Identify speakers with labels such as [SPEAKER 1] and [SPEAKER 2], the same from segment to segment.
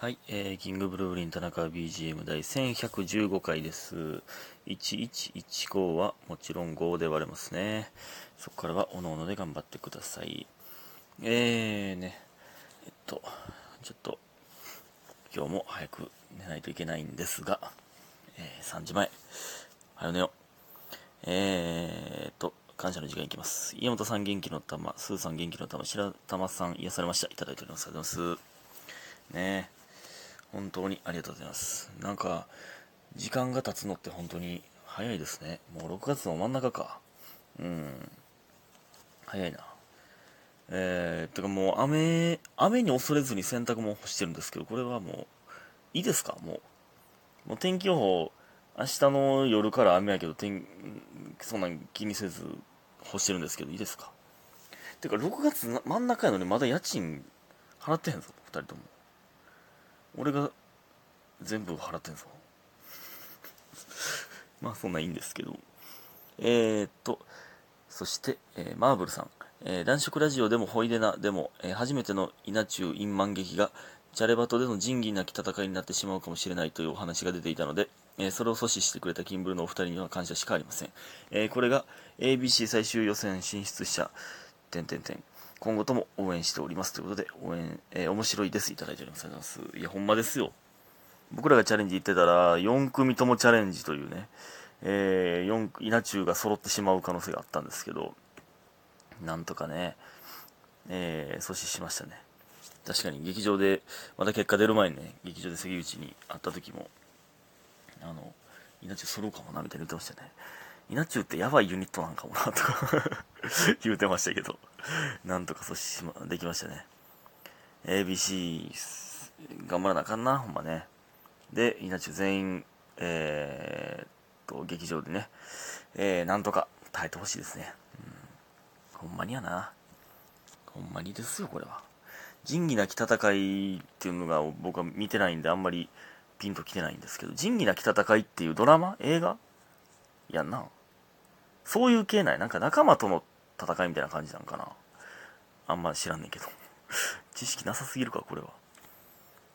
[SPEAKER 1] はい、えー、キングブルーリン田中 BGM 第1115回です。1115はもちろん5で割れますね。そこからはおのおので頑張ってください。えーね、えっと、ちょっと、今日も早く寝ないといけないんですが、えー3時前、早寝よう。えーっと、感謝の時間いきます。家本さん元気の玉、スーさん元気の玉、白玉さん癒されました。いただいております。ありがとうございます。ねえ。本当にありがとうございます。なんか、時間が経つのって本当に早いですね。もう6月の真ん中か。うん。早いな。えー、てかもう雨、雨に恐れずに洗濯物干してるんですけど、これはもう、いいですか？もう。もう天気予報、明日の夜から雨やけど、天、そんなん気にせず干してるんですけど、いいですか？てか6月真ん中やのにまだ家賃払ってへんぞ、2人とも。俺が全部払ってんぞ。まあそんないいんですけど。えー、っとそして、えーマーブルさん、えー、男色ラジオでもホイデナでも、え初めての稲中陰満劇がチャレバトでの仁義なき戦いになってしまうかもしれないというお話が出ていたので、えそれを阻止してくれたキンブルのお二人には感謝しかありません、えこれが ABC 最終予選進出者。点点点今後とも応援しておりますということで応援、えー面白いです。いただいております。ありがとうございます。いやほんまですよ。僕らがチャレンジ行ってたら4組ともチャレンジというね、えー、4稲中が揃ってしまう可能性があったんですけどなんとかね、えー阻止しましたね。確かに劇場でまた結果出る前にね劇場で関口に会った時もあの稲中揃うかもなみたいに言ってましたね。稲中ってやばいユニットなんかもなとか 言うてましたけど。なんとか阻止しまできましたね。ABC 頑張らなあかんなほんまね。で稲中全員えー、と劇場でね、えー、なんとか耐えてほしいですね、うん、ほんまにやな。ほんまにですよこれは。仁義なき戦いっていうのが僕は見てないんであんまりピンときてないんですけど。仁義なき戦いっていうドラマ映画？やんな。そういう系ない。なんか仲間との戦いみたいな感じなんかな。あんま知らんねんけど。知識なさすぎるかこれは。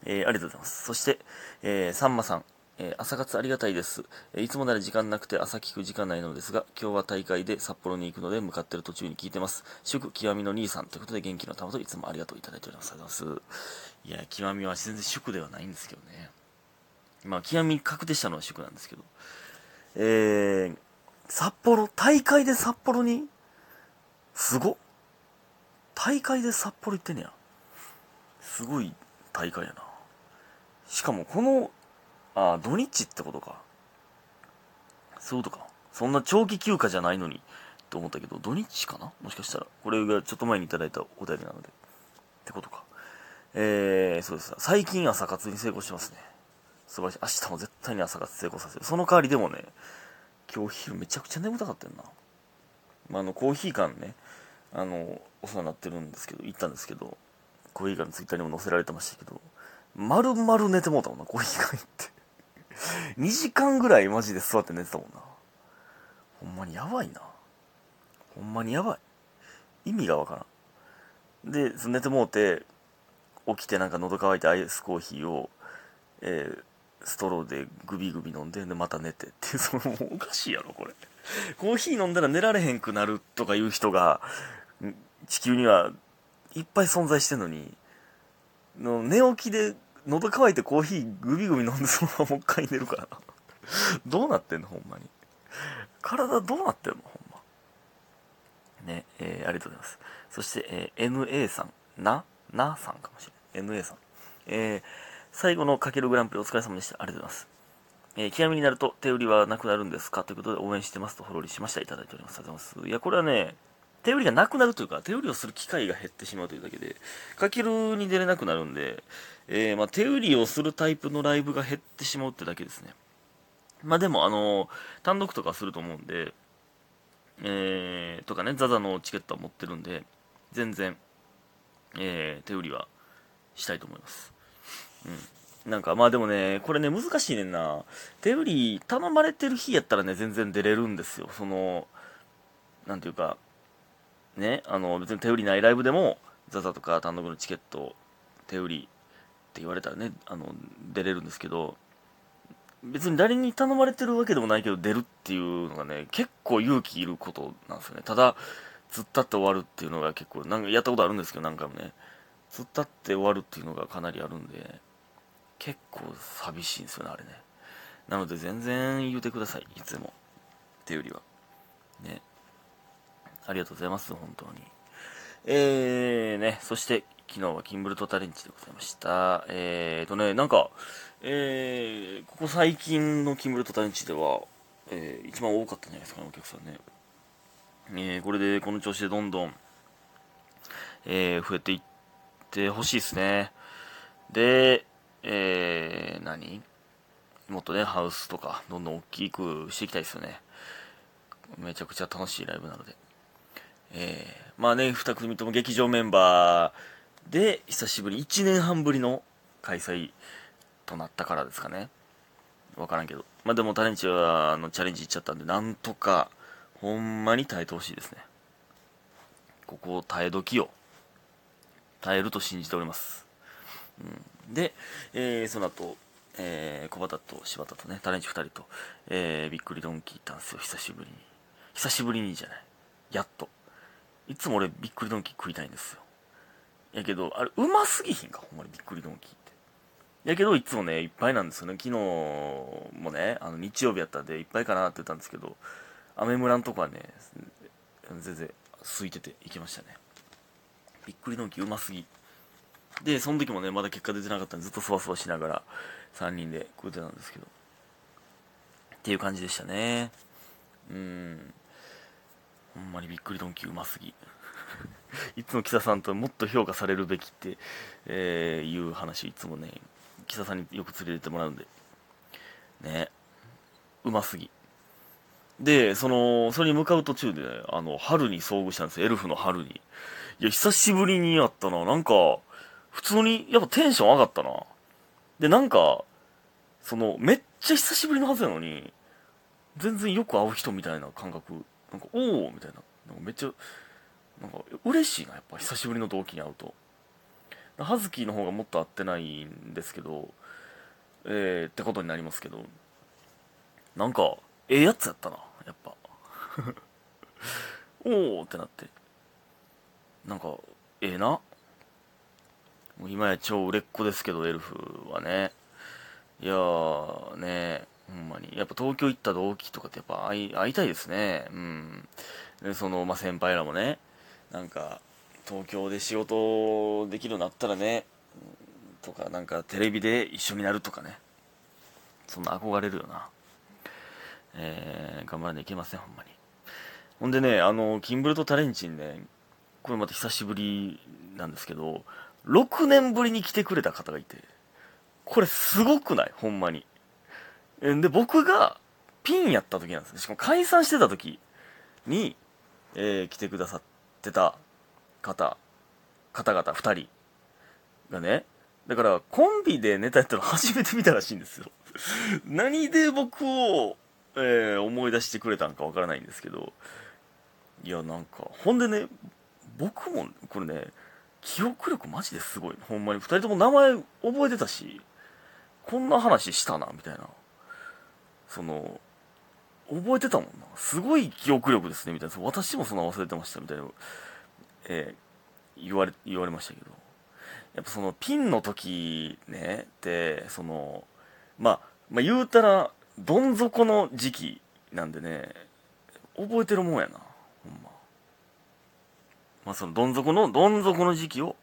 [SPEAKER 1] えーありがとうございます。そして、えーさんまさん。えー朝活ありがたいです、えーいつもなら時間なくて朝聞く時間ないのですが今日は大会で札幌に行くので向かってる途中に聞いてます。祝極みの兄さん。ということで元気の玉といつもありがとういただいております。ありがとうございますいや極みは全然祝ではないんですけどね。まあ極み確定したのは祝なんですけど。えー、札幌大会で札幌に？すごっ。大会で札幌行ってんねや。すごい大会やな。しかもこのあ土日ってことか。そういうことか。そんな長期休暇じゃないのにと思ったけど土日かな？もしかしたら。これがちょっと前にいただいたお便りなので。ってことか。えー、そうです。最近朝活に成功してますね。素晴らしい。明日も絶対に朝活成功させる。その代わりでもね今日昼めちゃくちゃ眠たかったよな、まあ、あのコーヒー缶ね。あのお世話になってるんですけど行ったんですけどコーヒー缶のツイッターにも載せられてましたけど丸々寝てもうたもんなコーヒー缶行って。2時間ぐらいマジで座って寝てたもんな。ほんまにやばいな。ほんまにやばい。意味がわからん。で寝てもうて起きてなんか喉乾いてアイスコーヒーを、えーストローでグビグビ飲んででまた寝てって そのおかしいやろこれ。コーヒー飲んだら寝られへんくなるとかいう人が地球にはいっぱい存在してんのにの寝起きで喉乾いてコーヒーグビグビ飲んでそのままもう一回寝るから。などうなってんのほんまに。体どうなってんのほんま。ねえーありがとうございます。そして、えー NA さん。ななさんかもしれない NA さん。えー最後のかけるグランプリお疲れ様でした。ありがとうございます。えー極みになると手売りはなくなるんですか？ということで応援してますとほろりしました。いただいております。ありがとうございます。いやこれはね手売りがなくなるというか手売りをする機会が減ってしまうというだけでかけるに出れなくなるんで、えーまあ、手売りをするタイプのライブが減ってしまうってだけですね。まあでもあの単独とかすると思うんでえー、とかねザザのチケットは持ってるんで全然、えー手売りはしたいと思います。うんなんかまあでもねこれね難しいねんな手売り頼まれてる日やったらね全然出れるんですよそのなんていうかねあの別に手売りないライブでもザザとか単独のチケット手売りって言われたらね、あの、出れるんですけど、別に誰に頼まれてるわけでもないけど出るっていうのがね、結構勇気いることなんですよね。ただ、突っ立って終わるっていうのが結構、なんかやったことあるんですけど、何回もね。突っ立って終わるっていうのがかなりあるんで、結構寂しいんですよね、あれね。なので全然言うてください、いつも。っていうよりは。ね。ありがとうございます、本当に。えー、ね、そして昨日はキンブルトタレンチでございました。えーとね、なんか、えー、ここ最近のキンブルトタレンチでは、えー、一番多かったんじゃないですかね、お客さんね。えー、これでこの調子でどんどん、えー、増えていってほしいですね。で、えー、何？もっとね、ハウスとか、どんどん大きくしていきたいですよね。めちゃくちゃ楽しいライブなので。えー、まあね、二組とも劇場メンバーで、久しぶり、1年半ぶりの開催となったからですかね。わからんけど。まあでもタレンチは、あの、チャレンジいっちゃったんで、なんとか、ほんまに耐えてほしいですね。ここを耐え時を、耐えると信じております。うん、で、えー、その後、えー、小畑と柴田とね、タレンチ2人と、えー、びっくりドンキー行ったんですよ、久しぶりに。久しぶりにじゃない。やっと。いつも俺、びっくりドンキー食いたいんですよ。やけど、あれ、うますぎひんか、ほんまにびっくりドンキーって。やけど、いつもね、いっぱいなんですよね。昨日もね、あの、日曜日やったんで、いっぱいかなって言ったんですけど、アメ村のとこはね、全然、空いてて行きましたね。びっくりドンキーうますぎ。で、その時もね、まだ結果出てなかったんで、ずっとそわそわしながら、3人で食うてたんですけど。っていう感じでしたね。うん。ほんまにびっくりドンキーうますぎ。いつもキサさんともっと評価されるべきって、えー、いう話、いつもね、キサさんによく連れてってもらうんで。ね。うますぎ。で、その、それに向かう途中で、ね、あの、春に遭遇したんですよ。エルフの春に。いや、久しぶりにやったな。なんか、普通に、やっぱテンション上がったな。で、なんか、その、めっちゃ久しぶりのはずやのに、全然よく会う人みたいな感覚。なんか、おおみたいな。なんかめっちゃ、なんか、嬉しいな、やっぱ久しぶりの同期に会うと。葉月の方がもっと会ってないんですけど、えー、ってことになりますけど、なんか、ええやつやったな、やっぱ。おおってなって。なんか、ええな。もう今や超売れっ子ですけど、エルフはね。いやー、ねほんまに。やっぱ東京行った同期とかってやっぱ会い会いたいですね。うん。で、その、まあ、先輩らもね、なんか、東京で仕事できるようになったらね、とか、なんかテレビで一緒になるとかね。そんな憧れるよな。えー、頑張らなきゃいけません、ほんまに。ほんでね、あの、キンブルとタレンチンね、これまた久しぶりなんですけど、6年ぶりに来てくれた方がいて、これすごくない？ほんまに。で、僕がピンやった時なんですね。しかも解散してた時に、えー、来てくださってた方、方々2人がね、だからコンビでネタやったの 初めて見たらしいんですよ。何で僕を、えー、思い出してくれたんかわからないんですけど、いや、なんか、ほんでね、僕も、これね、記憶力マジですごい。ほんまに。二人とも名前覚えてたし、こんな話したな、みたいな。その、覚えてたもんな。すごい記憶力ですね、みたいな。私もそんな忘れてました、みたいな。えー、言われ、言われましたけど。やっぱその、ピンの時ね、って、その、まあ、まあ言うたら、どん底の時期なんでね、覚えてるもんやな。まあ、そのどん底の、どん底の時期を、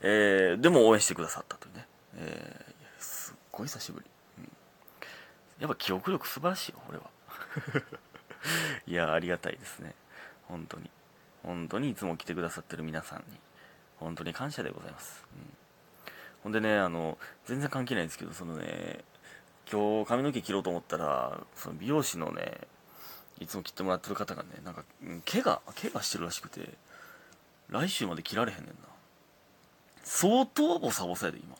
[SPEAKER 1] えー、でも応援してくださったというね。えー、すっごい久しぶり。うん、やっぱ記憶力素晴らしいよ、俺は。いや、ありがたいですね。本当に。本当にいつも来てくださってる皆さんに、本当に感謝でございます。うん、ほんでね、あの、全然関係ないんですけど、そのね、今日髪の毛切ろうと思ったら、その美容師のね、いつも切ってもらってる方がね、なんか、怪我、怪我してるらしくて、来週まで切られへんねんな。相当ボサボサやで、今。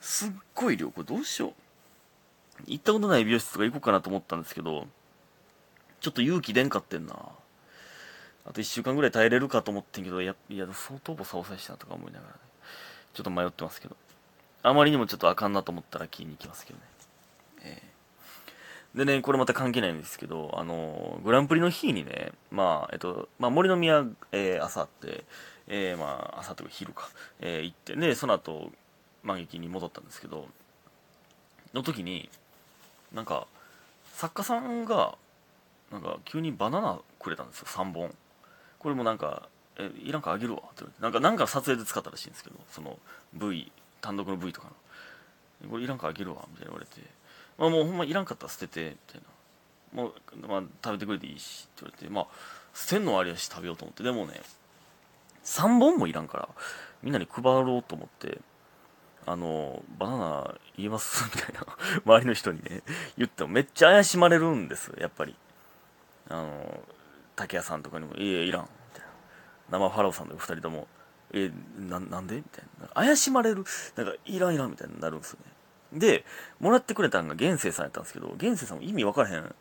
[SPEAKER 1] すっごい量。これどうしよう。行ったことない美容室とか行こうかなと思ったんですけど、ちょっと勇気出んかってんな。あと1週間ぐらい耐えれるかと思ってんけど、いや、いや相当ボサボサしたなとか思いながらね。ちょっと迷ってますけど。あまりにもちょっとあかんなと思ったら気に行きますけどね。えー、でね、これまた関係ないんですけど、あの、グランプリの日にね、まあ、えっと、まあ、森の宮、えー、朝って、えー、まあ、朝というか昼か、えー、行って、で、その後、万劇に戻ったんですけど、の時に、なんか、作家さんが、なんか、急にバナナくれたんですよ、3本。これもなんか、え、いらんかあげるわって言われて、なんか、なんか撮影で使ったらしいんですけど、その V、単独の V とかの。これいらんかあげるわ、みたいな言われて、まあもうほんまいらんかったら捨てて、みたいな。もう、まあ食べてくれていいし、って言われて、まあ、捨てんのはありやし食べようと思って、でもね、3本もいらんから、みんなに配ろうと思って、あの、バナナ言えます？みたいな、周りの人にね、言ってもめっちゃ怪しまれるんですやっぱり。あの、竹谷さんとかにも、いや、いらん、みたいな。生ファラオさんと二人とも、え、な、なんで？みたいな。怪しまれる、なんか、いらんいらんみたいになるんですよね。で、もらってくれたんが玄生さんやったんですけど、玄生さんも意味わからへん。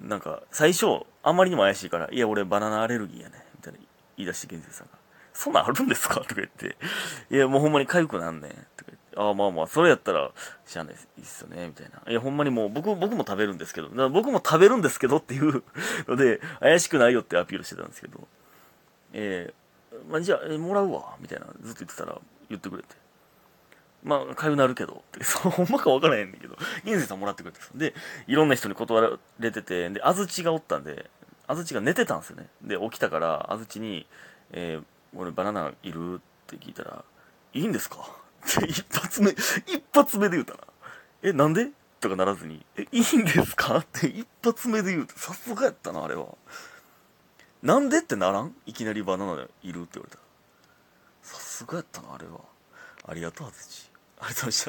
[SPEAKER 1] なんか、最初、あまりにも怪しいから、いや、俺バナナアレルギーやね。みたいな言い出して玄生さんが。そんなんあるんですか？とか言って、いや、もうほんまに痒くなんねん。とか言って、ああ、まあまあ、それやったら、しゃあないいいっすよね、みたいな。いや、ほんまにもう、僕、僕も食べるんですけど、僕も食べるんですけどっていうので、怪しくないよってアピールしてたんですけど、えー、まあ、じゃあ、えもらうわ、みたいな、ずっと言ってたら、言ってくれて。まあ、痒なるけど、って、そう、ほんまかわからへんねんけど、銀星さんもらってくれてで、いろんな人に断られてて、で、安土がおったんで、安土が寝てたんですよね。で、起きたから、安土に、えー、俺バナナいる？って聞いたら、いいんですか？って一発目、一発目で言うたら、え、なんで？とかならずに、え、いいんですか？って一発目で言うて、さすがやったな、あれは。なんでってならん？いきなりバナナいるって言われたら。さすがやったな、あれは。ありがとう、あずち。ありがとうございました。